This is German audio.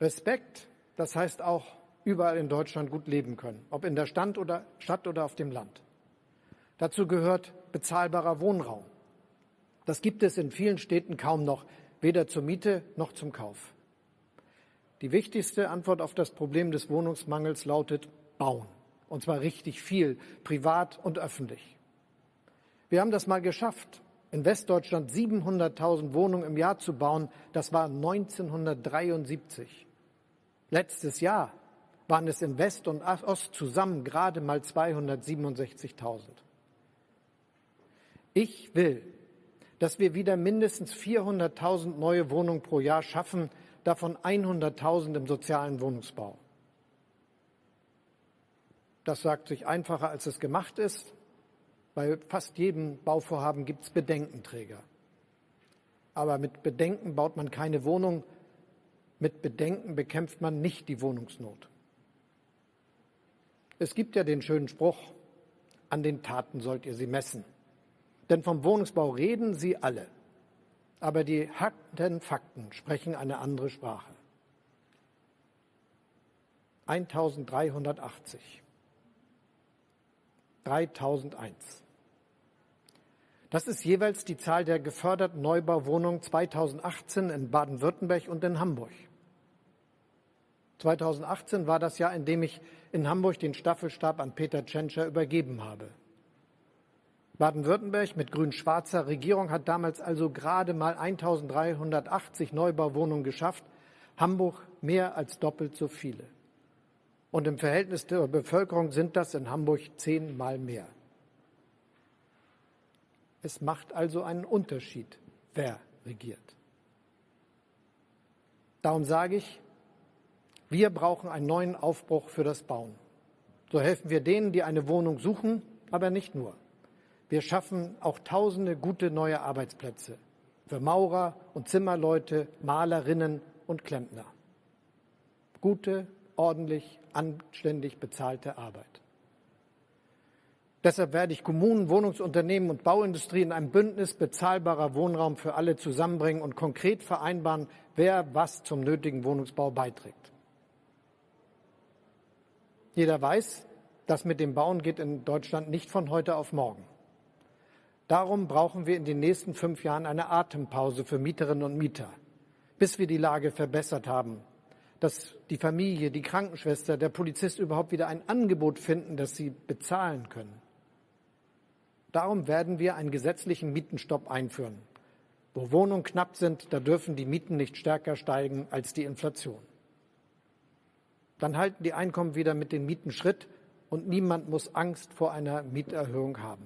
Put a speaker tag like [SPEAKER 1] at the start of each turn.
[SPEAKER 1] Respekt, das heißt auch überall in Deutschland gut leben können, ob in der Stand oder, Stadt oder auf dem Land. Dazu gehört bezahlbarer Wohnraum. Das gibt es in vielen Städten kaum noch, weder zur Miete noch zum Kauf. Die wichtigste Antwort auf das Problem des Wohnungsmangels lautet bauen. Und zwar richtig viel, privat und öffentlich. Wir haben das mal geschafft, in Westdeutschland 700.000 Wohnungen im Jahr zu bauen. Das war 1973. Letztes Jahr waren es in West und Ost zusammen gerade mal 267.000. Ich will, dass wir wieder mindestens 400.000 neue Wohnungen pro Jahr schaffen, davon 100.000 im sozialen Wohnungsbau. Das sagt sich einfacher, als es gemacht ist. Bei fast jedem Bauvorhaben gibt es Bedenkenträger. Aber mit Bedenken baut man keine Wohnung, mit Bedenken bekämpft man nicht die Wohnungsnot. Es gibt ja den schönen Spruch, an den Taten sollt ihr sie messen. Denn vom Wohnungsbau reden sie alle. Aber die harten Fakten sprechen eine andere Sprache. 1380. 3001. Das ist jeweils die Zahl der geförderten Neubauwohnungen 2018 in Baden-Württemberg und in Hamburg. 2018 war das Jahr, in dem ich in Hamburg den Staffelstab an Peter Tschentscher übergeben habe. Baden-Württemberg mit grün-schwarzer Regierung hat damals also gerade mal 1380 Neubauwohnungen geschafft, Hamburg mehr als doppelt so viele. Und im Verhältnis der Bevölkerung sind das in Hamburg zehnmal mehr. Es macht also einen Unterschied, wer regiert. Darum sage ich, wir brauchen einen neuen Aufbruch für das Bauen. So helfen wir denen, die eine Wohnung suchen, aber nicht nur. Wir schaffen auch tausende gute neue Arbeitsplätze für Maurer und Zimmerleute, Malerinnen und Klempner. Gute, ordentlich, anständig bezahlte Arbeit. Deshalb werde ich Kommunen, Wohnungsunternehmen und Bauindustrie in einem Bündnis bezahlbarer Wohnraum für alle zusammenbringen und konkret vereinbaren, wer was zum nötigen Wohnungsbau beiträgt. Jeder weiß, das mit dem Bauen geht in Deutschland nicht von heute auf morgen. Darum brauchen wir in den nächsten fünf Jahren eine Atempause für Mieterinnen und Mieter, bis wir die Lage verbessert haben, dass die Familie, die Krankenschwester, der Polizist überhaupt wieder ein Angebot finden, das sie bezahlen können. Darum werden wir einen gesetzlichen Mietenstopp einführen. Wo Wohnungen knapp sind, da dürfen die Mieten nicht stärker steigen als die Inflation. Dann halten die Einkommen wieder mit den Mieten Schritt und niemand muss Angst vor einer Mieterhöhung haben.